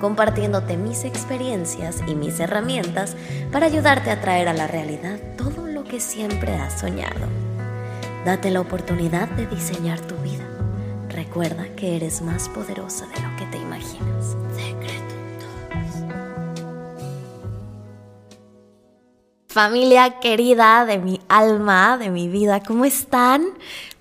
compartiéndote mis experiencias y mis herramientas para ayudarte a traer a la realidad todo lo que siempre has soñado. Date la oportunidad de diseñar tu vida. Recuerda que eres más poderosa de lo que te imaginas. Familia querida de mi alma, de mi vida, ¿cómo están?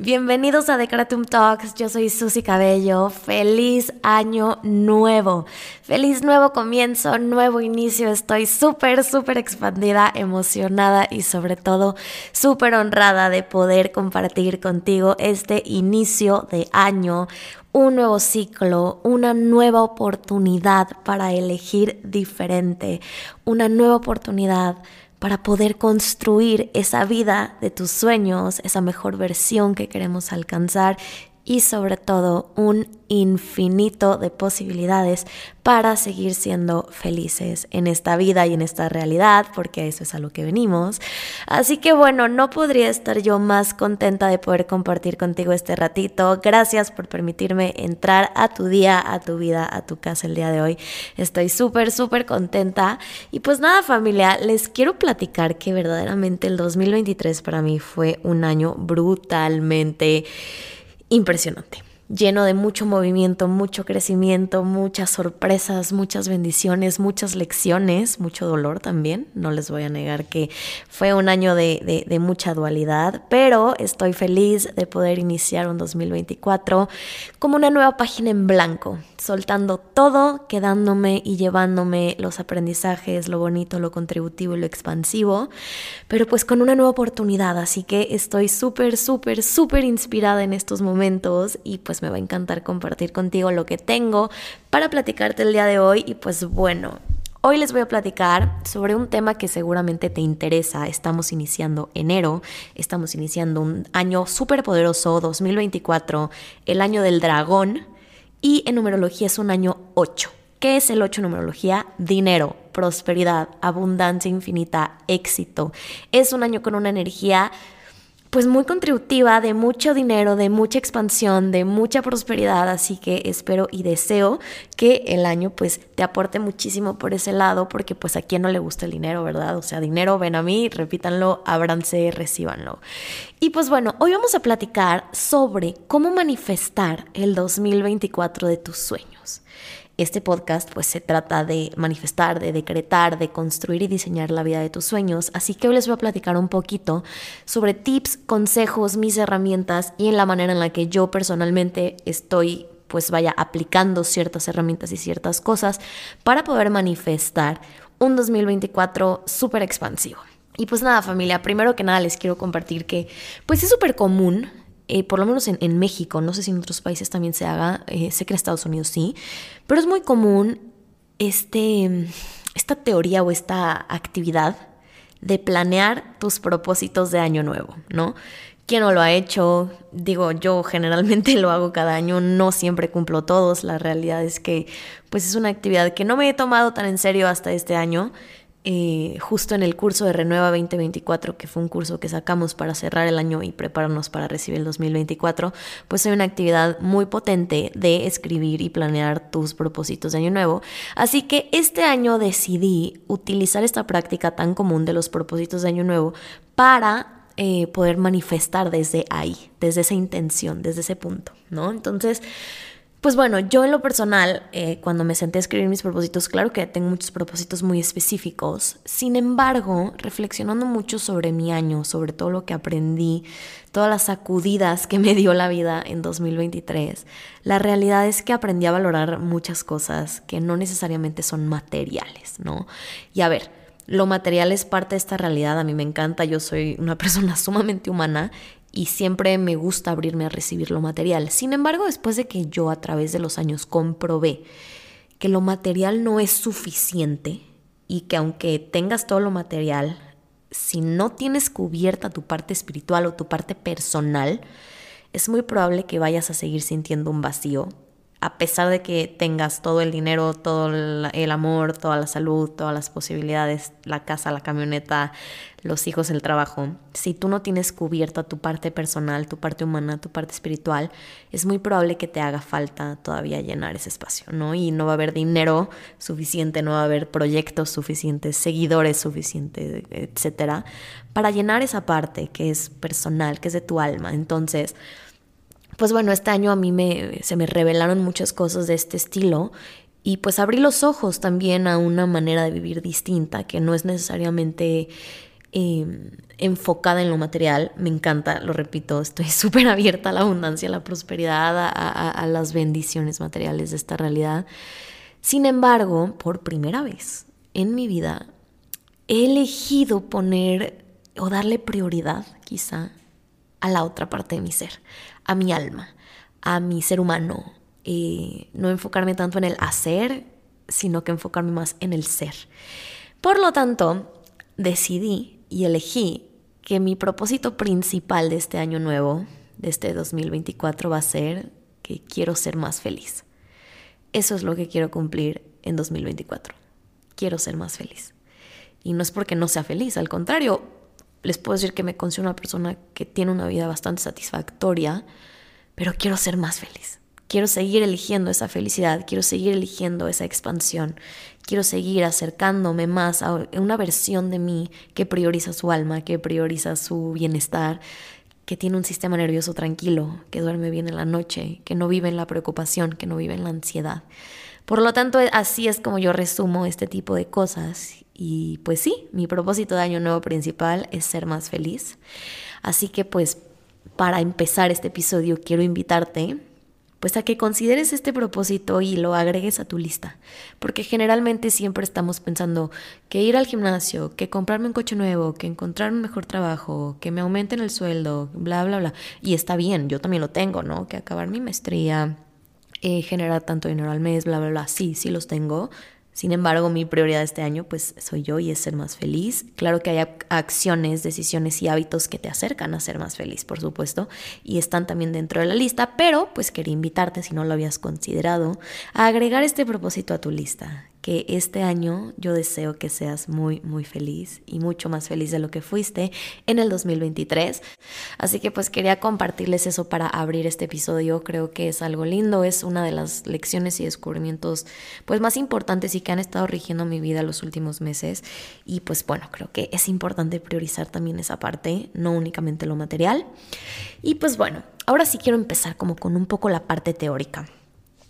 Bienvenidos a Decretum Talks, yo soy Susy Cabello, feliz año nuevo, feliz nuevo comienzo, nuevo inicio, estoy súper, súper expandida, emocionada y sobre todo súper honrada de poder compartir contigo este inicio de año, un nuevo ciclo, una nueva oportunidad para elegir diferente, una nueva oportunidad para poder construir esa vida de tus sueños, esa mejor versión que queremos alcanzar y sobre todo un infinito de posibilidades para seguir siendo felices en esta vida y en esta realidad, porque eso es a lo que venimos. Así que bueno, no podría estar yo más contenta de poder compartir contigo este ratito. Gracias por permitirme entrar a tu día, a tu vida, a tu casa el día de hoy. Estoy súper, súper contenta. Y pues nada familia, les quiero platicar que verdaderamente el 2023 para mí fue un año brutalmente impresionante lleno de mucho movimiento, mucho crecimiento, muchas sorpresas, muchas bendiciones, muchas lecciones, mucho dolor también. No les voy a negar que fue un año de, de, mucha dualidad, pero estoy feliz de poder iniciar un 2024 como una nueva página en blanco, soltando todo, quedándome y llevándome los aprendizajes, lo bonito, lo contributivo y lo expansivo, pero pues con una nueva oportunidad. Así que estoy súper, súper, súper inspirada en estos momentos y pues me va a encantar compartir contigo lo que tengo para platicarte el día de hoy. Y pues bueno, Hoy les voy a platicar sobre un tema que seguramente te interesa. Estamos iniciando enero, estamos iniciando un año súper poderoso, 2024, el año del dragón, y en numerología es un año 8. ¿Qué es el 8 en numerología? Dinero, prosperidad, abundancia infinita, éxito. Es un año con una energía pues muy contributiva, de mucho dinero, de mucha expansión, de mucha prosperidad, así que espero y deseo que el año pues te aporte muchísimo por ese lado, porque pues a quien no le gusta el dinero, ¿verdad? O sea, dinero, ven a mí, repítanlo, ábranse, recíbanlo. Y pues bueno, hoy vamos a platicar sobre cómo manifestar el 2024 de tus sueños. Este podcast pues se trata de manifestar, de decretar, de construir y diseñar la vida de tus sueños, así que hoy les voy a platicar un poquito sobre tips, consejos, mis herramientas y en la manera en la que yo personalmente estoy pues vaya aplicando ciertas herramientas y ciertas cosas para poder manifestar un 2024 súper expansivo. Y pues nada familia, primero que nada les quiero compartir que pues es súper común eh, por lo menos en, México, no sé si en otros países también se haga, eh, sé que en Estados Unidos sí, pero es muy común este, esta teoría o esta actividad de planear tus propósitos de año nuevo, ¿no? ¿Quién no lo ha hecho? Digo, yo generalmente lo hago cada año, no siempre cumplo todos, la realidad es que pues es una actividad que no me he tomado tan en serio hasta este año, eh, justo en el curso de Renueva 2024, que fue un curso que sacamos para cerrar el año y prepararnos para recibir el 2024, pues hay una actividad muy potente de escribir y planear tus propósitos de año nuevo. Así que este año decidí utilizar esta práctica tan común de los propósitos de año nuevo para eh, poder manifestar desde ahí, desde esa intención, desde ese punto, ¿no? Entonces, pues bueno, yo en lo personal, eh, cuando me senté a escribir mis propósitos, claro que tengo muchos propósitos muy específicos. Sin embargo, reflexionando mucho sobre mi año, sobre todo lo que aprendí, todas las sacudidas que me dio la vida en 2023, la realidad es que aprendí a valorar muchas cosas que no necesariamente son materiales, ¿no? Y a ver, lo material es parte de esta realidad, a mí me encanta, yo soy una persona sumamente humana y siempre me gusta abrirme a recibir lo material. Sin embargo, después de que yo a través de los años comprobé que lo material no es suficiente y que aunque tengas todo lo material, si no tienes cubierta tu parte espiritual o tu parte personal, es muy probable que vayas a seguir sintiendo un vacío, a pesar de que tengas todo el dinero, todo el amor, toda la salud, todas las posibilidades, la casa, la camioneta, los hijos, el trabajo, si tú no tienes cubierta tu parte personal, tu parte humana, tu parte espiritual, es muy probable que te haga falta todavía llenar ese espacio, ¿no? Y no va a haber dinero suficiente, no va a haber proyectos suficientes, seguidores suficientes, etcétera, para llenar esa parte que es personal, que es de tu alma. Entonces, pues bueno, este año a mí me, se me revelaron muchas cosas de este estilo y pues abrí los ojos también a una manera de vivir distinta, que no es necesariamente em, enfocada en lo material. Me encanta, lo repito, estoy súper abierta a la abundancia, a la prosperidad, a, a las bendiciones materiales de esta realidad. Sin embargo, por primera vez en mi vida, he elegido poner o darle prioridad quizá a la otra parte de mi ser, a mi alma, a mi ser humano. y no enfocarme tanto en el hacer, sino que enfocarme más en el ser. Por lo tanto, decidí y elegí que mi propósito principal de este año nuevo, de este 2024, va a ser que quiero ser más feliz. Eso es lo que quiero cumplir en 2024. Quiero ser más feliz. Y no es porque no sea feliz, al contrario, les puedo decir que me considero una persona que tiene una vida bastante satisfactoria, pero quiero ser más feliz. Quiero seguir eligiendo esa felicidad, quiero seguir eligiendo esa expansión, quiero seguir acercándome más a una versión de mí que prioriza su alma, que prioriza su bienestar, que tiene un sistema nervioso tranquilo, que duerme bien en la noche, que no vive en la preocupación, que no vive en la ansiedad. Por lo tanto, así es como yo resumo este tipo de cosas y pues sí, mi propósito de año nuevo principal es ser más feliz. Así que pues para empezar este episodio quiero invitarte pues a que consideres este propósito y lo agregues a tu lista, porque generalmente siempre estamos pensando que ir al gimnasio, que comprarme un coche nuevo, que encontrar un mejor trabajo, que me aumenten el sueldo, bla, bla, bla. Y está bien, yo también lo tengo, ¿no? Que acabar mi maestría, eh, generar tanto dinero al mes, bla, bla, bla. Sí, sí los tengo, sin embargo, mi prioridad este año pues soy yo y es ser más feliz. Claro que hay acciones, decisiones y hábitos que te acercan a ser más feliz, por supuesto, y están también dentro de la lista, pero pues quería invitarte, si no lo habías considerado, a agregar este propósito a tu lista que este año yo deseo que seas muy, muy feliz y mucho más feliz de lo que fuiste en el 2023. Así que pues quería compartirles eso para abrir este episodio. Creo que es algo lindo, es una de las lecciones y descubrimientos pues más importantes y que han estado rigiendo mi vida los últimos meses. Y pues bueno, creo que es importante priorizar también esa parte, no únicamente lo material. Y pues bueno, ahora sí quiero empezar como con un poco la parte teórica.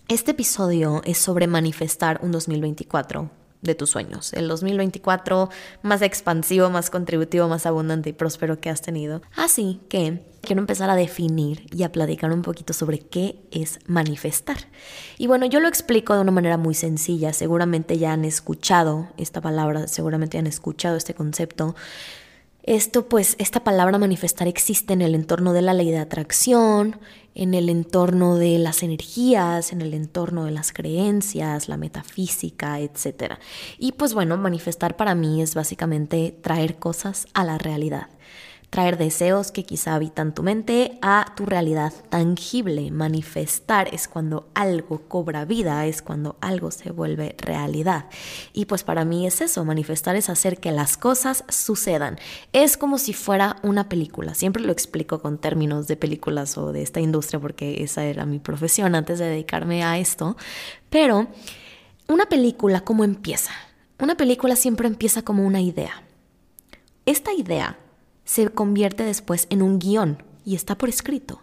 Este episodio es sobre manifestar un 2024 de tus sueños, el 2024 más expansivo, más contributivo, más abundante y próspero que has tenido. Así que quiero empezar a definir y a platicar un poquito sobre qué es manifestar. Y bueno, yo lo explico de una manera muy sencilla, seguramente ya han escuchado esta palabra, seguramente han escuchado este concepto. Esto pues, esta palabra manifestar existe en el entorno de la ley de atracción, en el entorno de las energías, en el entorno de las creencias, la metafísica, etc. Y pues bueno, manifestar para mí es básicamente traer cosas a la realidad traer deseos que quizá habitan tu mente a tu realidad tangible. Manifestar es cuando algo cobra vida, es cuando algo se vuelve realidad. Y pues para mí es eso, manifestar es hacer que las cosas sucedan. Es como si fuera una película. Siempre lo explico con términos de películas o de esta industria porque esa era mi profesión antes de dedicarme a esto. Pero una película, ¿cómo empieza? Una película siempre empieza como una idea. Esta idea se convierte después en un guion y está por escrito.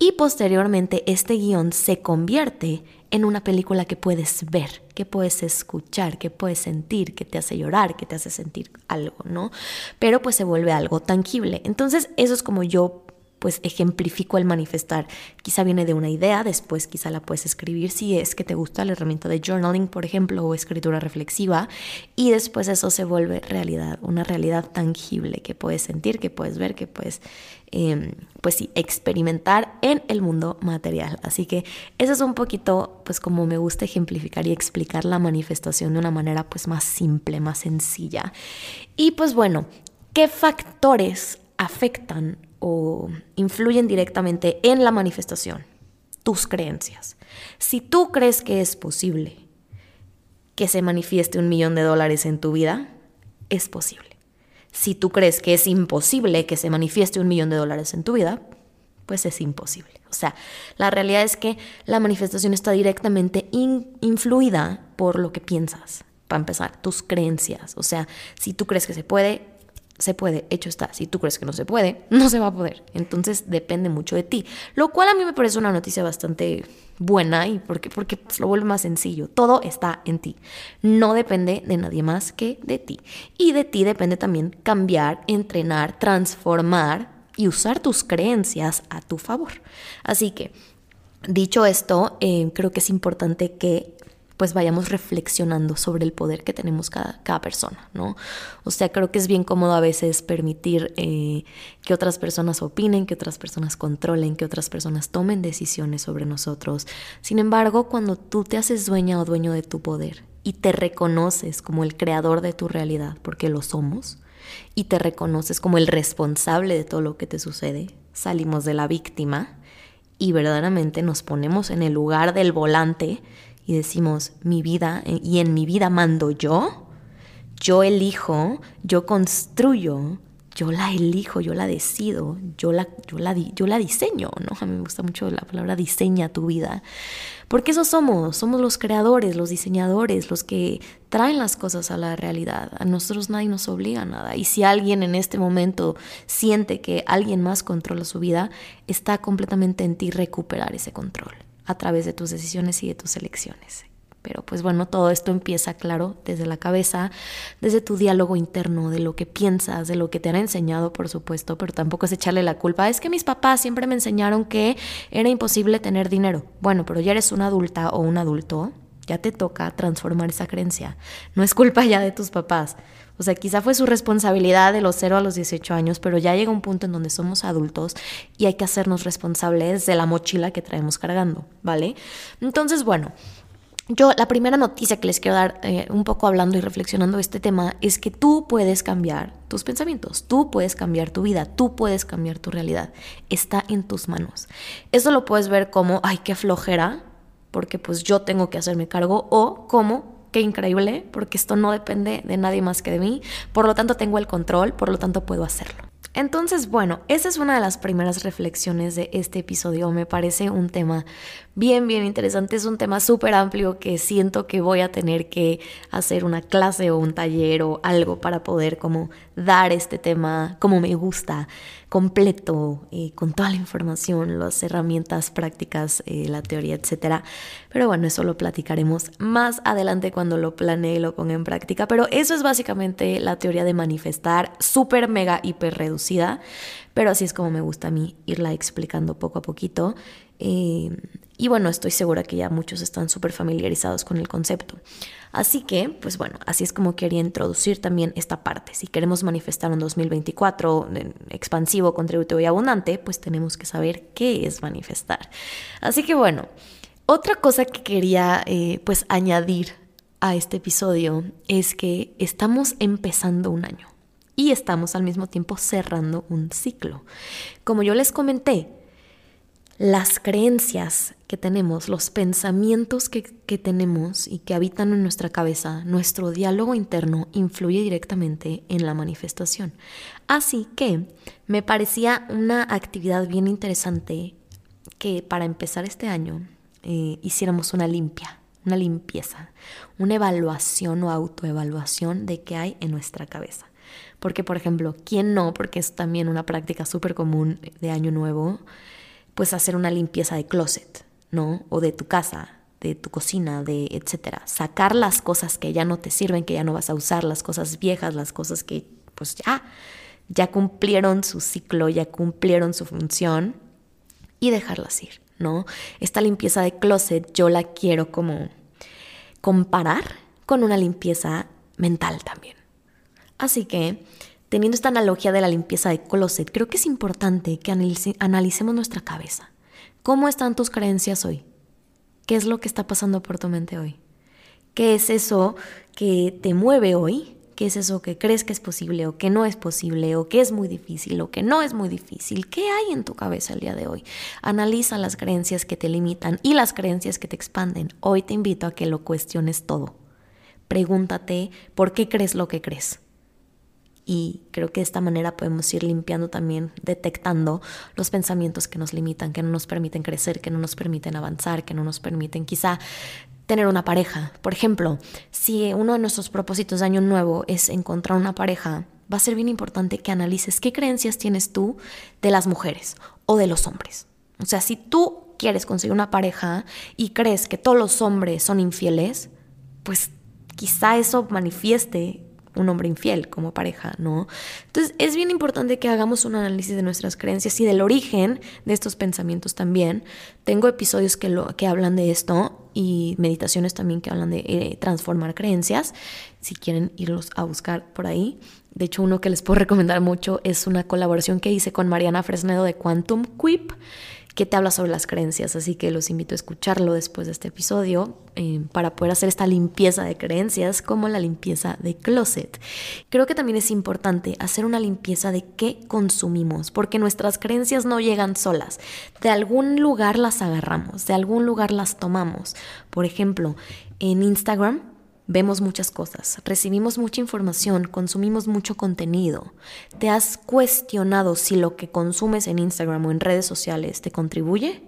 Y posteriormente este guion se convierte en una película que puedes ver, que puedes escuchar, que puedes sentir, que te hace llorar, que te hace sentir algo, ¿no? Pero pues se vuelve algo tangible. Entonces eso es como yo pues ejemplifico el manifestar. Quizá viene de una idea, después quizá la puedes escribir si es que te gusta la herramienta de journaling, por ejemplo, o escritura reflexiva, y después eso se vuelve realidad, una realidad tangible que puedes sentir, que puedes ver, que puedes, em, pues sí, experimentar en el mundo material. Así que eso es un poquito, pues como me gusta ejemplificar y explicar la manifestación de una manera pues más simple, más sencilla. Y pues bueno, ¿Qué factores afectan o influyen directamente en la manifestación? Tus creencias. Si tú crees que es posible que se manifieste un millón de dólares en tu vida, es posible. Si tú crees que es imposible que se manifieste un millón de dólares en tu vida, pues es imposible. O sea, la realidad es que la manifestación está directamente influida por lo que piensas, para empezar, tus creencias. O sea, si tú crees que se puede, se puede, hecho está. Si tú crees que no se puede, no se va a poder. Entonces depende mucho de ti. Lo cual a mí me parece una noticia bastante buena y porque, porque pues, lo vuelve más sencillo. Todo está en ti. No depende de nadie más que de ti. Y de ti depende también cambiar, entrenar, transformar y usar tus creencias a tu favor. Así que, dicho esto, eh, creo que es importante que pues vayamos reflexionando sobre el poder que tenemos cada, cada persona, ¿no? O sea, creo que es bien cómodo a veces permitir eh, que otras personas opinen, que otras personas controlen, que otras personas tomen decisiones sobre nosotros. Sin embargo, cuando tú te haces dueña o dueño de tu poder y te reconoces como el creador de tu realidad, porque lo somos, y te reconoces como el responsable de todo lo que te sucede, salimos de la víctima y verdaderamente nos ponemos en el lugar del volante y decimos, mi vida, eh, y en mi vida mando yo, yo elijo, yo construyo, yo la elijo, yo la decido, yo la, yo la, yo la diseño, ¿no? A mí me gusta mucho la palabra diseña tu vida, porque eso somos, somos los creadores, los diseñadores, los que traen las cosas a la realidad. A nosotros nadie nos obliga a nada. Y si alguien en este momento siente que alguien más controla su vida, está completamente en ti recuperar ese control a través de tus decisiones y de tus elecciones. Pero pues bueno, todo esto empieza, claro, desde la cabeza, desde tu diálogo interno, de lo que piensas, de lo que te han enseñado, por supuesto, pero tampoco es echarle la culpa. Es que mis papás siempre me enseñaron que era imposible tener dinero. Bueno, pero ya eres una adulta o un adulto, ya te toca transformar esa creencia. No es culpa ya de tus papás. O sea, quizá fue su responsabilidad de los 0 a los 18 años, pero ya llega un punto en donde somos adultos y hay que hacernos responsables de la mochila que traemos cargando, ¿vale? Entonces, bueno, yo la primera noticia que les quiero dar, eh, un poco hablando y reflexionando este tema, es que tú puedes cambiar tus pensamientos, tú puedes cambiar tu vida, tú puedes cambiar tu realidad. Está en tus manos. Eso lo puedes ver como, ay, qué flojera, porque pues yo tengo que hacerme cargo, o como qué increíble, porque esto no depende de nadie más que de mí, por lo tanto tengo el control, por lo tanto puedo hacerlo. Entonces, bueno, esa es una de las primeras reflexiones de este episodio. Me parece un tema bien, bien interesante. Es un tema súper amplio que siento que voy a tener que hacer una clase o un taller o algo para poder como dar este tema como me gusta, completo, eh, con toda la información, las herramientas prácticas, eh, la teoría, etc. Pero bueno, eso lo platicaremos más adelante cuando lo planee y lo ponga en práctica. Pero eso es básicamente la teoría de manifestar, súper, mega, hiper reducida. Pero así es como me gusta a mí irla explicando poco a poquito. Eh, y bueno, estoy segura que ya muchos están súper familiarizados con el concepto. Así que, pues bueno, así es como quería introducir también esta parte. Si queremos manifestar un 2024 expansivo, contributivo y abundante, pues tenemos que saber qué es manifestar. Así que bueno, otra cosa que quería eh, pues añadir a este episodio es que estamos empezando un año y estamos al mismo tiempo cerrando un ciclo. Como yo les comenté, las creencias que tenemos, los pensamientos que, tenemos y que habitan en nuestra cabeza, nuestro diálogo interno influye directamente en la manifestación. Así que me parecía una actividad bien interesante que para empezar este año eh, hiciéramos una limpia, una limpieza, una evaluación o autoevaluación de qué hay en nuestra cabeza. Porque, por ejemplo, ¿quién no? Porque es también una práctica súper común de año nuevo pues hacer una limpieza de closet, ¿no? O de tu casa, de tu cocina, de etcétera. Sacar las cosas que ya no te sirven, que ya no vas a usar, las cosas viejas, las cosas que pues ya ya cumplieron su ciclo, ya cumplieron su función y dejarlas ir, ¿no? Esta limpieza de closet yo la quiero como comparar con una limpieza mental también. Así que teniendo esta analogía de la limpieza de closet, creo que es importante que analicemos nuestra cabeza. ¿Cómo están tus creencias hoy? ¿Qué es lo que está pasando por tu mente hoy? ¿Qué es eso que te mueve hoy? qué es eso que crees que es posible o que no es posible o que es muy difícil o que no es muy difícil. ¿Qué hay en tu cabeza el día de hoy? Analiza las creencias que te limitan y las creencias que te expanden. Hoy te invito a que lo cuestiones todo. Pregúntate por qué crees lo que crees. Y creo que de esta manera podemos ir limpiando también, detectando los pensamientos que nos limitan, que no nos permiten crecer, que no nos permiten avanzar, que no nos permiten quizá tener una pareja. Por ejemplo, si uno de nuestros propósitos de año nuevo es encontrar una pareja, va a ser bien importante que analices qué creencias tienes tú de las mujeres o de los hombres. O sea, si tú quieres conseguir una pareja y crees que todos los hombres son infieles, pues quizá eso manifieste un hombre infiel como pareja, ¿no? Entonces es bien importante que hagamos un análisis de nuestras creencias y del origen de estos pensamientos también. Tengo episodios que, lo, que hablan de esto y meditaciones también que hablan de eh, transformar creencias, si quieren irlos a buscar por ahí. De hecho, uno que les puedo recomendar mucho es una colaboración que hice con Mariana Fresnedo de Quantum Quip que te habla sobre las creencias, así que los invito a escucharlo después de este episodio eh, para poder hacer esta limpieza de creencias como la limpieza de closet. Creo que también es importante hacer una limpieza de qué consumimos, porque nuestras creencias no llegan solas, de algún lugar las agarramos, de algún lugar las tomamos. Por ejemplo, en Instagram Vemos muchas cosas, recibimos mucha información, consumimos mucho contenido. ¿Te has cuestionado si lo que consumes en Instagram o en redes sociales te contribuye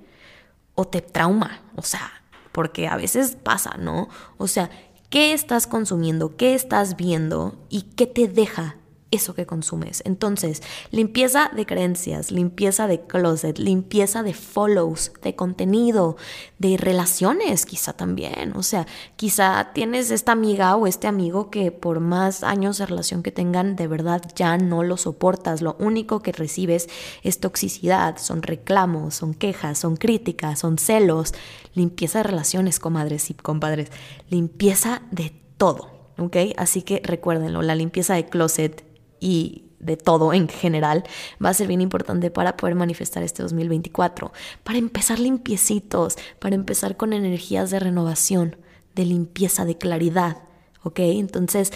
o te trauma? O sea, porque a veces pasa, ¿no? O sea, ¿qué estás consumiendo? ¿Qué estás viendo? ¿Y qué te deja eso que consumes. Entonces, limpieza de creencias, limpieza de closet, limpieza de follows, de contenido, de relaciones quizá también. O sea, quizá tienes esta amiga o este amigo que por más años de relación que tengan, de verdad ya no lo soportas. Lo único que recibes es toxicidad, son reclamos, son quejas, son críticas, son celos. Limpieza de relaciones, comadres y compadres. Limpieza de todo. ¿ok? Así que recuérdenlo, la limpieza de closet y de todo en general, va a ser bien importante para poder manifestar este 2024, para empezar limpiecitos, para empezar con energías de renovación, de limpieza, de claridad, ¿ok? Entonces,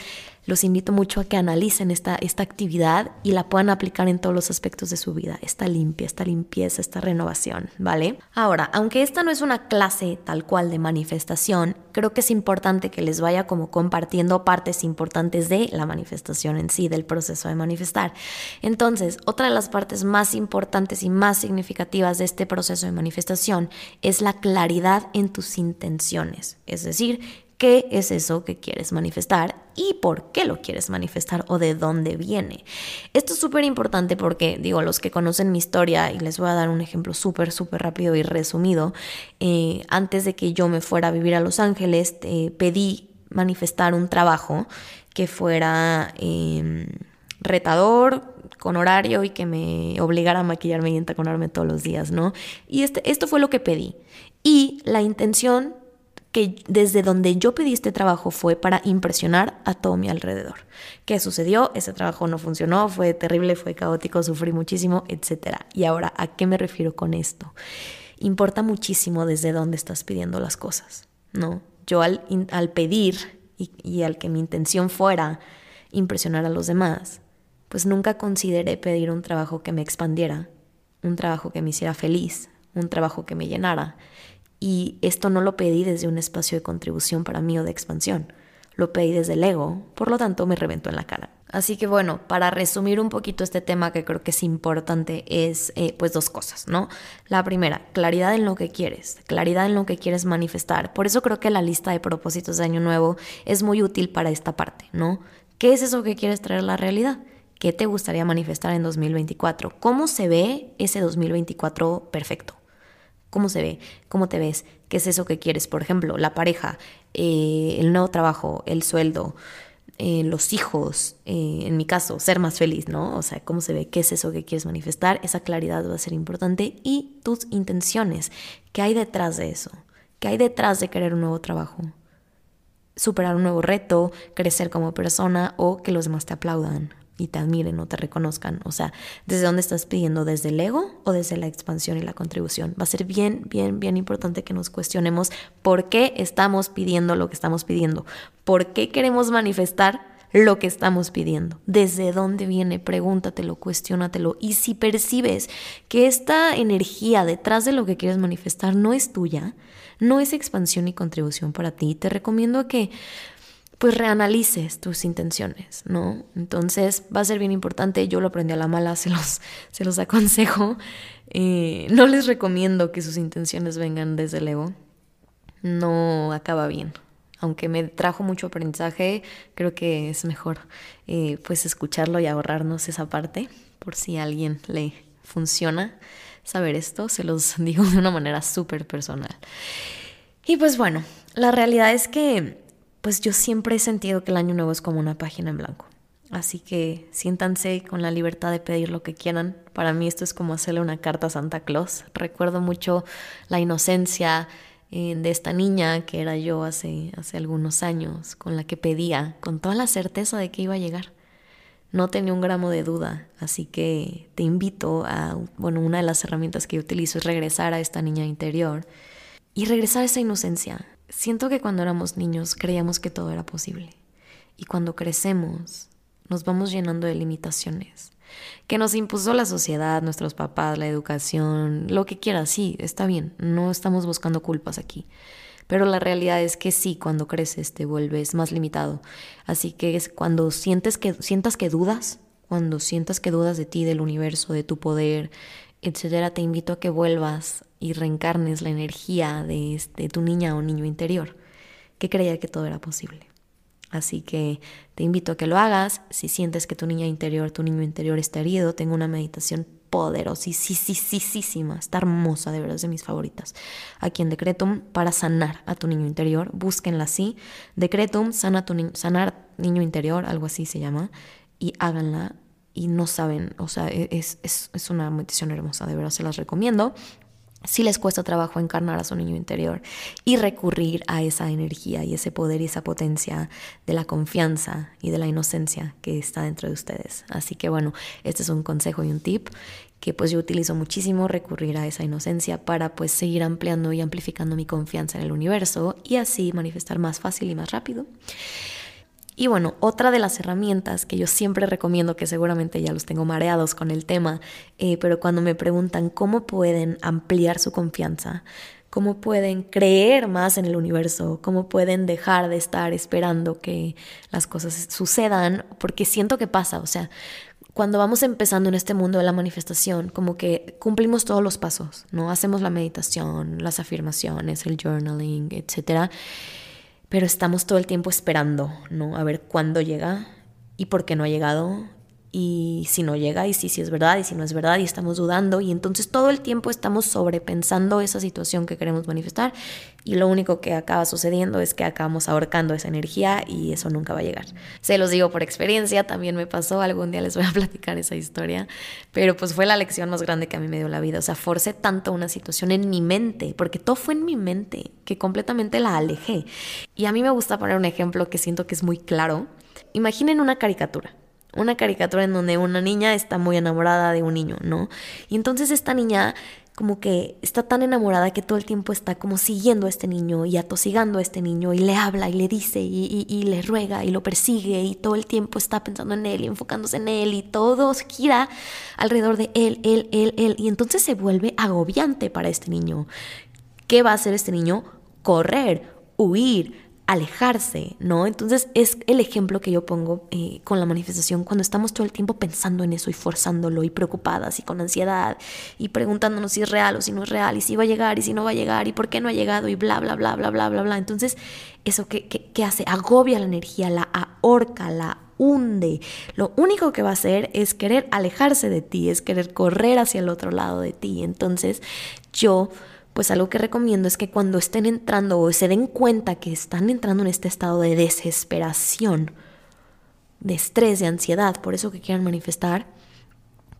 los invito mucho a que analicen esta, esta actividad y la puedan aplicar en todos los aspectos de su vida, esta limpia, esta limpieza, esta renovación, ¿vale? Ahora, aunque esta no es una clase tal cual de manifestación, creo que es importante que les vaya como compartiendo partes importantes de la manifestación en sí, del proceso de manifestar. Entonces, otra de las partes más importantes y más significativas de este proceso de manifestación es la claridad en tus intenciones, es decir, qué es eso que quieres manifestar y por qué lo quieres manifestar o de dónde viene. Esto es súper importante porque, digo, los que conocen mi historia, y les voy a dar un ejemplo súper, súper rápido y resumido, eh, antes de que yo me fuera a vivir a Los Ángeles, eh, pedí manifestar un trabajo que fuera em, retador, con horario y que me obligara a maquillarme y entaconarme todos los días, ¿no? Y este, esto fue lo que pedí. Y la intención que desde donde yo pedí este trabajo fue para impresionar a todo mi alrededor. ¿Qué sucedió? Ese trabajo no funcionó, fue terrible, fue caótico, sufrí muchísimo, etc. Y ahora, ¿a qué me refiero con esto? Importa muchísimo desde dónde estás pidiendo las cosas, ¿no? Yo al, al pedir y, y al que mi intención fuera impresionar a los demás, pues nunca consideré pedir un trabajo que me expandiera, un trabajo que me hiciera feliz, un trabajo que me llenara y esto no lo pedí desde un espacio de contribución para mí o de expansión. Lo pedí desde el ego, por lo tanto me reventó en la cara. Así que bueno, para resumir un poquito este tema que creo que es importante es eh, pues dos cosas, ¿no? La primera, claridad en lo que quieres, claridad en lo que quieres manifestar. Por eso creo que la lista de propósitos de año nuevo es muy útil para esta parte, ¿no? ¿Qué es eso que quieres traer a la realidad? ¿Qué te gustaría manifestar en 2024? ¿Cómo se ve ese 2024 perfecto? ¿Cómo se ve? ¿Cómo te ves? ¿Qué es eso que quieres? Por ejemplo, la pareja, eh, el nuevo trabajo, el sueldo, eh, los hijos, eh, en mi caso, ser más feliz, ¿no? O sea, ¿cómo se ve? ¿Qué es eso que quieres manifestar? Esa claridad va a ser importante y tus intenciones. ¿Qué hay detrás de eso? ¿Qué hay detrás de querer un nuevo trabajo? Superar un nuevo reto, crecer como persona o que los demás te aplaudan y te admiren o te reconozcan. O sea, ¿desde dónde estás pidiendo? ¿Desde el ego o desde la expansión y la contribución? Va a ser bien, bien, bien importante que nos cuestionemos por qué estamos pidiendo lo que estamos pidiendo. ¿Por qué queremos manifestar lo que estamos pidiendo. ¿Desde dónde viene? Pregúntatelo, cuestiónatelo. Y si percibes que esta energía detrás de lo que quieres manifestar no es tuya, no es expansión y contribución para ti, te recomiendo que pues reanalices tus intenciones, ¿no? Entonces va a ser bien importante, yo lo aprendí a la mala, se los, se los aconsejo. Eh, no les recomiendo que sus intenciones vengan desde el ego, no acaba bien. Aunque me trajo mucho aprendizaje, creo que es mejor eh, pues escucharlo y ahorrarnos esa parte, por si a alguien le funciona saber esto, se los digo de una manera súper personal. Y pues bueno, la realidad es que pues yo siempre he sentido que el año nuevo es como una página en blanco. Así que siéntanse con la libertad de pedir lo que quieran. Para mí esto es como hacerle una carta a Santa Claus. Recuerdo mucho la inocencia eh, de esta niña que era yo hace, hace algunos años, con la que pedía, con toda la certeza de que iba a llegar. No tenía un gramo de duda, así que te invito a, bueno, una de las herramientas que utilizo es regresar a esta niña interior y regresar a esa inocencia, Siento que cuando éramos niños creíamos que todo era posible y cuando crecemos nos vamos llenando de limitaciones que nos impuso la sociedad, nuestros papás, la educación, lo que quieras, sí, está bien, no estamos buscando culpas aquí. Pero la realidad es que sí, cuando creces te vuelves más limitado. Así que es cuando sientes que, sientas que dudas, cuando sientas que dudas de ti, del universo, de tu poder, etcétera, te invito a que vuelvas y reencarnes la energía de, este, tu niña o niño interior, que creía que todo era posible. Así que te invito a que lo hagas. Si sientes que tu niña interior, tu niño interior está herido, tengo una meditación poderosísima, está hermosa, de verdad es de mis favoritas. Aquí en Decretum para sanar a tu niño interior, búsquenla así. Decretum, sana tu sanar niño interior, algo así se llama, y háganla y no saben, o sea, e-, es, es, es una meditación hermosa, de verdad se las recomiendo si les cuesta trabajo encarnar a su niño interior y recurrir a esa energía y ese poder y esa potencia de la confianza y de la inocencia que está dentro de ustedes. Así que bueno, este es un consejo y un tip que pues yo utilizo muchísimo recurrir a esa inocencia para pues seguir ampliando y amplificando mi confianza en el universo y así manifestar más fácil y más rápido. Y bueno, otra de las herramientas que yo siempre recomiendo, que seguramente ya los tengo mareados con el tema, eh, pero cuando me preguntan cómo pueden ampliar su confianza, cómo pueden creer más en el universo, cómo pueden dejar de estar esperando que las cosas sucedan, porque siento que pasa, o sea, cuando vamos empezando en este mundo de la manifestación, como que cumplimos todos los pasos, ¿no? Hacemos la meditación, las afirmaciones, el journaling, etcétera pero estamos todo el tiempo esperando, ¿no? A ver cuándo llega y por qué no ha llegado. Y si no llega y si, si es verdad y si no es verdad y estamos dudando. Y entonces todo el tiempo estamos sobrepensando esa situación que queremos manifestar y lo único que acaba sucediendo es que acabamos ahorcando esa energía y eso nunca va a llegar. Se los digo por experiencia, también me pasó, algún día les voy a platicar esa historia, pero pues fue la lección más grande que a mí me dio la vida, o sea, forcé tanto una situación en mi mente, porque todo fue en mi mente, que completamente la alejé. Y a mí me gusta poner un ejemplo que siento que es muy claro. Imaginen una caricatura una caricatura en donde una niña está muy enamorada de un niño, ¿no? Y entonces esta niña como que está tan enamorada que todo el tiempo está como siguiendo a este niño y atosigando a este niño y le habla y le dice y, le ruega y lo persigue y todo el tiempo está pensando en él y enfocándose en él y todo gira alrededor de él, él, él, él y entonces se vuelve agobiante para este niño. ¿Qué va a hacer este niño? Correr, huir, alejarse, ¿no? Entonces es el ejemplo que yo pongo eh, con la manifestación cuando estamos todo el tiempo pensando en eso y forzándolo y preocupadas y con ansiedad y preguntándonos si es real o si no es real y si va a llegar y si no va a llegar y por qué no ha llegado y bla, bla, bla, bla, bla, bla, bla. Entonces, ¿eso qué, qué hace? Agobia la energía, la ahorca, la hunde. Lo único que va a hacer es querer alejarse de ti, es querer correr hacia el otro lado de ti. Entonces, yo pues algo que recomiendo es que cuando estén entrando o se den cuenta que están entrando en este estado de desesperación, de estrés, de ansiedad, por eso que quieran manifestar,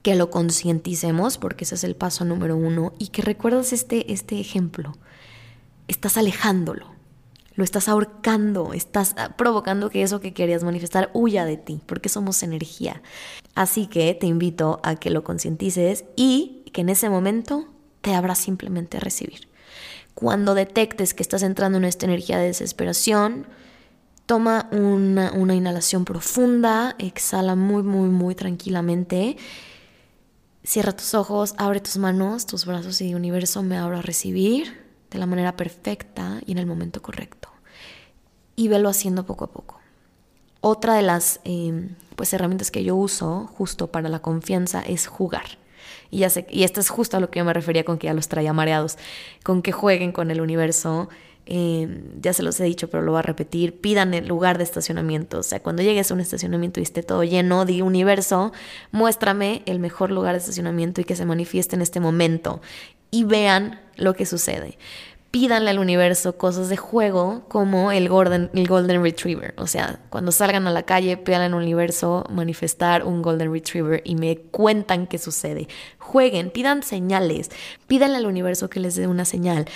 que lo concienticemos, porque ese es el paso número uno, y que recuerdas este, este ejemplo. Estás alejándolo, lo estás ahorcando, estás ah, provocando que eso que querías manifestar huya de ti, porque somos energía. Así que te invito a que lo concientices y que en ese momento te habrá simplemente recibir. Cuando detectes que estás entrando en esta energía de desesperación, Toma una, una inhalación profunda, exhala muy, muy, muy tranquilamente. Cierra tus ojos, abre tus manos, tus brazos y el universo me abra a recibir de la manera perfecta y en el momento correcto. Y velo haciendo poco a poco. Otra de las em, pues, herramientas que yo uso justo para la confianza es jugar. Y, ya sé, y esto es justo a lo que yo me refería con que ya los traía mareados, con que jueguen con el universo. Em, ya se los he dicho, pero lo voy a repetir, pidan el lugar de estacionamiento. O sea, cuando llegues a un estacionamiento y esté todo lleno de universo, muéstrame el mejor lugar de estacionamiento y que se manifieste en este momento. Y vean lo que sucede pídanle al universo cosas de juego como el Golden, el Golden Retriever. O sea, cuando salgan a la calle, pídanle al universo manifestar un Golden Retriever y me cuentan qué sucede. Jueguen, pidan señales, pídanle al universo que les dé una señal.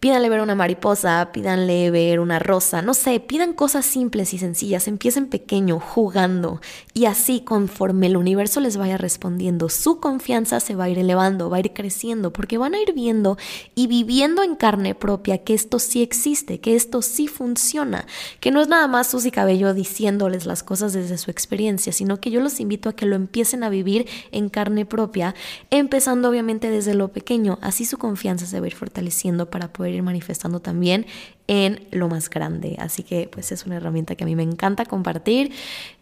Pídanle ver una mariposa, pídanle ver una rosa, no sé, pidan cosas simples y sencillas, empiecen pequeño, jugando, y así conforme el universo les vaya respondiendo, su confianza se va a ir elevando, va a ir creciendo, porque van a ir viendo y viviendo en carne propia que esto sí existe, que esto sí funciona, que no es nada más Susy Cabello diciéndoles las cosas desde su experiencia, sino que yo los invito a que lo empiecen a vivir en carne propia, empezando obviamente desde lo pequeño, así su confianza se va a ir fortaleciendo para poder ir manifestando también en lo más grande. Así que pues es una herramienta que a mí me encanta compartir.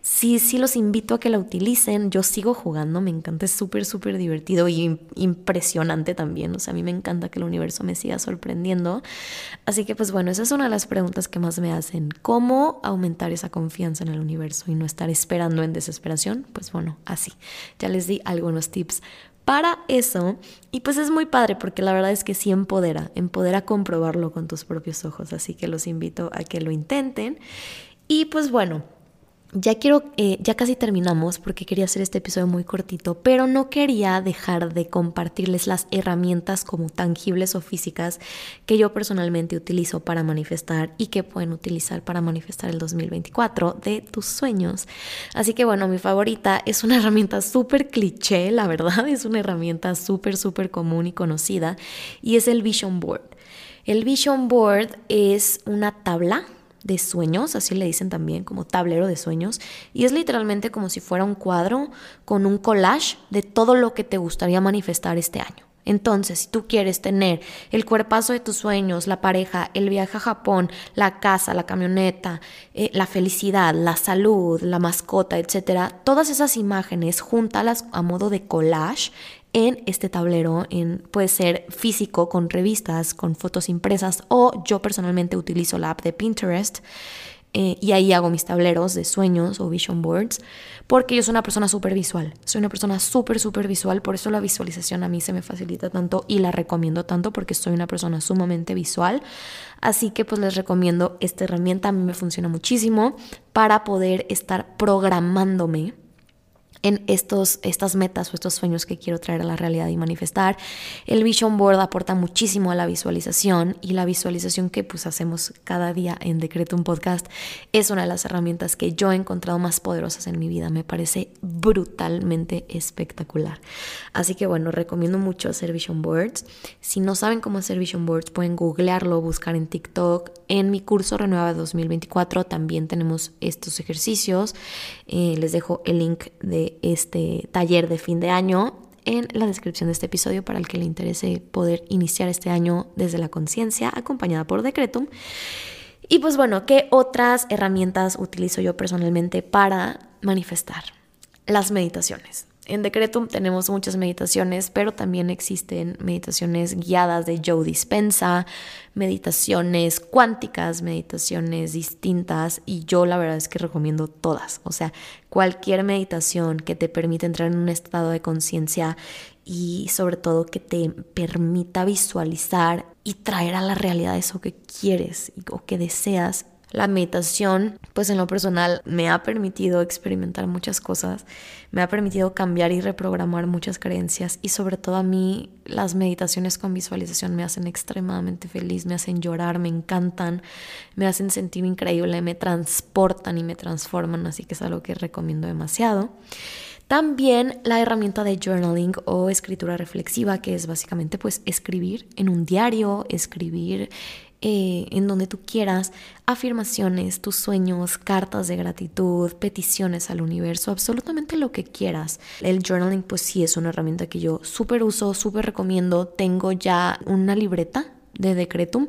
Sí, sí los invito a que la utilicen. Yo sigo jugando, me encanta, es súper, súper divertido y impresionante también. O sea, a mí me encanta que el universo me siga sorprendiendo. Así que pues bueno, esa es una de las preguntas que más me hacen. ¿Cómo aumentar esa confianza en el universo y no estar esperando en desesperación? Pues bueno, así. Ya les di algunos tips para eso. Y pues es muy padre porque la verdad es que sí empodera, empodera comprobarlo con tus propios ojos. Así que los invito a que lo intenten. Y pues bueno, ya quiero, eh, ya casi terminamos porque quería hacer este episodio muy cortito, pero no quería dejar de compartirles las herramientas como tangibles o físicas que yo personalmente utilizo para manifestar y que pueden utilizar para manifestar el 2024 de tus sueños. Así que bueno, mi favorita es una herramienta súper cliché, la verdad, es una herramienta súper, súper común y conocida y es el Vision Board. El Vision Board es una tabla de sueños, así le dicen también, como tablero de sueños, y es literalmente como si fuera un cuadro con un collage de todo lo que te gustaría manifestar este año. Entonces, si tú quieres tener el cuerpazo de tus sueños, la pareja, el viaje a Japón, la casa, la camioneta, eh, la felicidad, la salud, la mascota, etcétera, todas esas imágenes, júntalas a modo de collage en este tablero, puede ser físico con revistas, con fotos impresas o yo personalmente utilizo la app de Pinterest eh, y ahí hago mis tableros de sueños o vision boards porque yo soy una persona súper visual, soy una persona súper, súper visual, por eso la visualización a mí se me facilita tanto y la recomiendo tanto porque soy una persona sumamente visual. Así que pues les recomiendo esta herramienta, a mí me funciona muchísimo para poder estar programándome en estos, estas metas o estos sueños que quiero traer a la realidad y manifestar. El Vision Board aporta muchísimo a la visualización y la visualización que pues hacemos cada día en Decreto un Podcast es una de las herramientas que yo he encontrado más poderosas en mi vida. Me parece brutalmente espectacular. Así que bueno, recomiendo mucho hacer Vision Boards. Si no saben cómo hacer Vision Boards, pueden googlearlo, buscar en TikTok. En mi curso Renueva 2024 también tenemos estos ejercicios. Eh, les dejo el link de este taller de fin de año en la descripción de este episodio para el que le interese poder iniciar este año desde la conciencia acompañada por Decretum. Y pues bueno, ¿qué otras herramientas utilizo yo personalmente para manifestar? Las meditaciones. En Decretum tenemos muchas meditaciones, pero también existen meditaciones guiadas de Joe Dispensa, meditaciones cuánticas, meditaciones distintas y yo la verdad es que recomiendo todas. O sea, cualquier meditación que te permita entrar en un estado de conciencia y sobre todo que te permita visualizar y traer a la realidad eso que quieres o que deseas la meditación, pues en lo personal, me ha permitido experimentar muchas cosas, me ha permitido cambiar y reprogramar muchas creencias y sobre todo a mí las meditaciones con visualización me hacen extremadamente feliz, me hacen llorar, me encantan, me hacen sentir increíble, me transportan y me transforman, así que es algo que recomiendo demasiado. También la herramienta de journaling o escritura reflexiva, que es básicamente pues escribir en un diario, escribir eh, en donde tú quieras afirmaciones, tus sueños, cartas de gratitud, peticiones al universo, absolutamente lo que quieras. El journaling pues sí es una herramienta que yo súper uso, súper recomiendo. Tengo ya una libreta de Decretum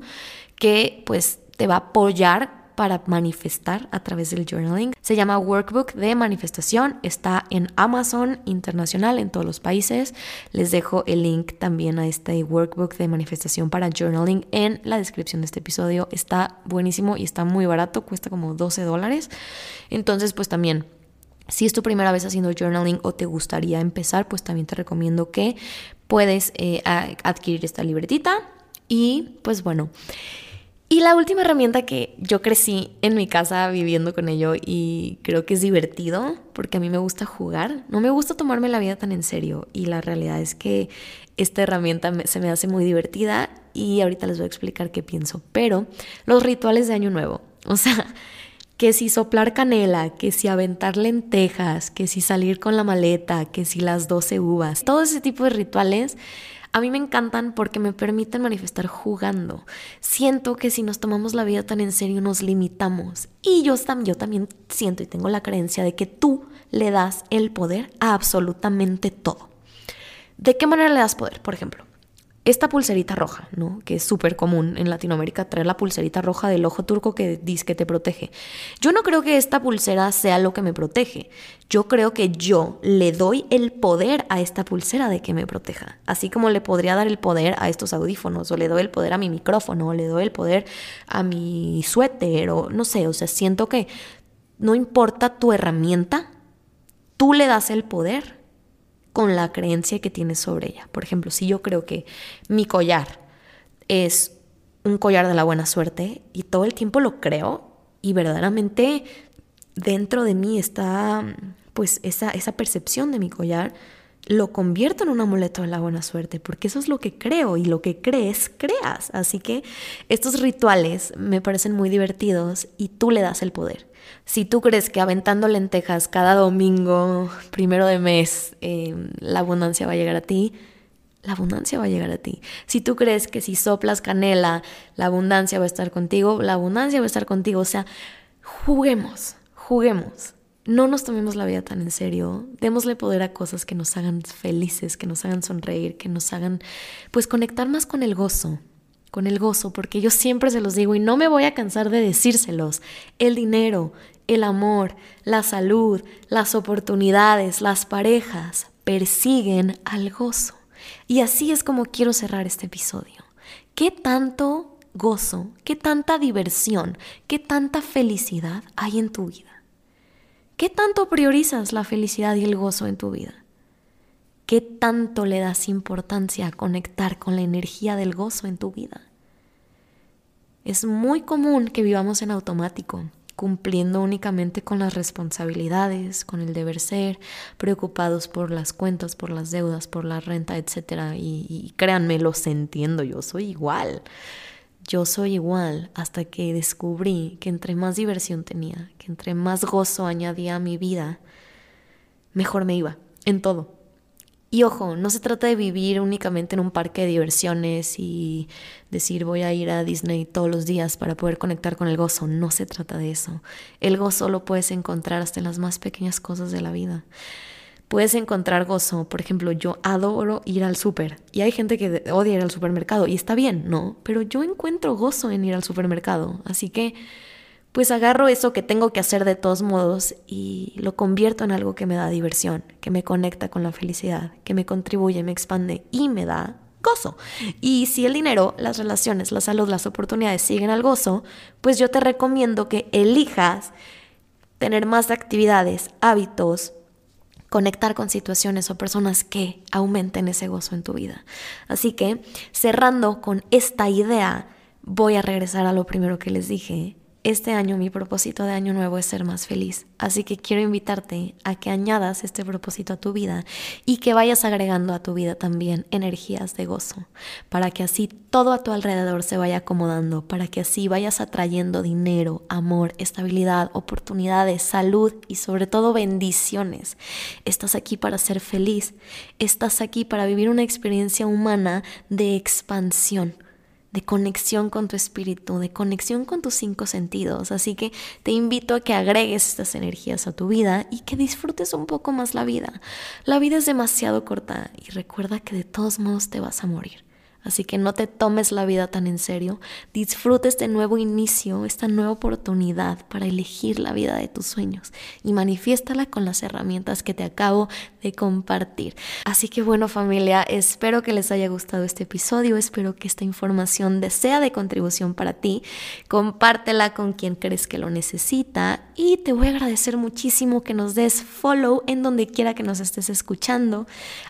que pues te va a apoyar para manifestar a través del journaling. Se llama Workbook de Manifestación. Está en Amazon Internacional en todos los países. Les dejo el link también a este Workbook de Manifestación para Journaling en la descripción de este episodio. Está buenísimo y está muy barato. Cuesta como 12 dólares. Entonces, pues también si es tu primera vez haciendo journaling o te gustaría empezar, pues también te recomiendo que puedes eh, adquirir esta libretita. Y pues bueno, y la última herramienta que yo crecí en mi casa viviendo con ello y creo que es divertido porque a mí me gusta jugar, no me gusta tomarme la vida tan en serio y la realidad es que esta herramienta se me hace muy divertida y ahorita les voy a explicar qué pienso, pero los rituales de Año Nuevo, o sea, que si soplar canela, que si aventar lentejas, que si salir con la maleta, que si las 12 uvas, todo ese tipo de rituales a mí me encantan porque me permiten manifestar jugando. Siento que si nos tomamos la vida tan en serio nos limitamos. Y yo, yo también siento y tengo la creencia de que tú le das el poder a absolutamente todo. ¿De qué manera le das poder? Por ejemplo, esta pulserita roja, ¿no? Que es súper común en Latinoamérica traer la pulserita roja del ojo turco que dice que te protege. Yo no creo que esta pulsera sea lo que me protege. Yo creo que yo le doy el poder a esta pulsera de que me proteja. Así como le podría dar el poder a estos audífonos, o le doy el poder a mi micrófono, o le doy el poder a mi suéter, o no sé, o sea, siento que no importa tu herramienta, tú le das el poder con la creencia que tienes sobre ella. Por ejemplo, si yo creo que mi collar es un collar de la buena suerte y todo el tiempo lo creo y verdaderamente dentro de mí está pues esa, esa percepción de mi collar, lo convierto en un amuleto de la buena suerte, porque eso es lo que creo y lo que crees, creas. Así que estos rituales me parecen muy divertidos y tú le das el poder. Si tú crees que aventando lentejas cada domingo, primero de mes, eh, la abundancia va a llegar a ti, la abundancia va a llegar a ti. Si tú crees que si soplas canela, la abundancia va a estar contigo, la abundancia va a estar contigo. O sea, juguemos, juguemos. No nos tomemos la vida tan en serio. Démosle poder a cosas que nos hagan felices, que nos hagan sonreír, que nos hagan, pues, conectar más con el gozo con el gozo, porque yo siempre se los digo y no me voy a cansar de decírselos. El dinero, el amor, la salud, las oportunidades, las parejas persiguen al gozo. Y así es como quiero cerrar este episodio. ¿Qué tanto gozo, qué tanta diversión, qué tanta felicidad hay en tu vida? ¿Qué tanto priorizas la felicidad y el gozo en tu vida? ¿Qué tanto le das importancia a conectar con la energía del gozo en tu vida? Es muy común que vivamos en automático, cumpliendo únicamente con las responsabilidades, con el deber ser, preocupados por las cuentas, por las deudas, por la renta, etc. Y, créanme, los entiendo, yo soy igual. Yo soy igual hasta que descubrí que entre más diversión tenía, que entre más gozo añadía a mi vida, mejor me iba en todo. Y ojo, no se trata de vivir únicamente en un parque de diversiones y decir voy a ir a Disney todos los días para poder conectar con el gozo. No se trata de eso. El gozo lo puedes encontrar hasta en las más pequeñas cosas de la vida. Puedes encontrar gozo, por ejemplo, yo adoro ir al súper y hay gente que odia ir al supermercado y está bien, ¿no? Pero yo encuentro gozo en ir al supermercado, así que pues agarro eso que tengo que hacer de todos modos y lo convierto en algo que me da diversión, que me conecta con la felicidad, que me contribuye, me expande y me da gozo. Y si el dinero, las relaciones, la salud, las oportunidades siguen al gozo, pues yo te recomiendo que elijas tener más actividades, hábitos, conectar con situaciones o personas que aumenten ese gozo en tu vida. Así que cerrando con esta idea, voy a regresar a lo primero que les dije este año mi propósito de año nuevo es ser más feliz, así que quiero invitarte a que añadas este propósito a tu vida y que vayas agregando a tu vida también energías de gozo, para que así todo a tu alrededor se vaya acomodando, para que así vayas atrayendo dinero, amor, estabilidad, oportunidades, salud y sobre todo bendiciones. Estás aquí para ser feliz, estás aquí para vivir una experiencia humana de expansión de conexión con tu espíritu, de conexión con tus cinco sentidos. Así que te invito a que agregues estas energías a tu vida y que disfrutes un poco más la vida. La vida es demasiado corta y recuerda que de todos modos te vas a morir. Así que no te tomes la vida tan en serio. Disfruta este nuevo inicio, esta nueva oportunidad para elegir la vida de tus sueños y manifiéstala con las herramientas que te acabo de compartir. Así que bueno familia, espero que les haya gustado este episodio, espero que esta información sea de contribución para ti. Compártela con quien crees que lo necesita y te voy a agradecer muchísimo que nos des follow en donde quiera que nos estés escuchando.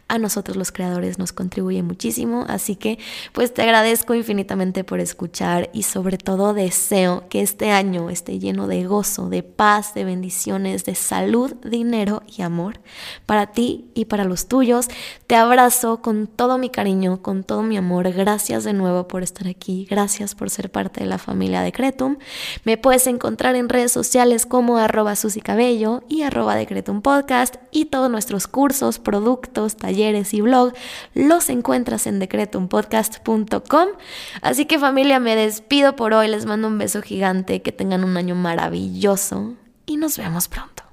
A nosotros los creadores nos contribuye muchísimo, así que pues te agradezco infinitamente por escuchar y sobre todo deseo que este año esté lleno de gozo, de paz, de bendiciones, de salud, dinero y amor para ti y para los tuyos. Te abrazo con todo mi cariño, con todo mi amor. Gracias de nuevo por estar aquí. Gracias por ser parte de la familia de Cretum. Me puedes encontrar en redes sociales como arroba Cabello y arroba Decretum Podcast y todos nuestros cursos, productos, talleres y blog los encuentras en Decretum Podcast Así que familia, me despido por hoy, les mando un beso gigante, que tengan un año maravilloso y nos vemos pronto.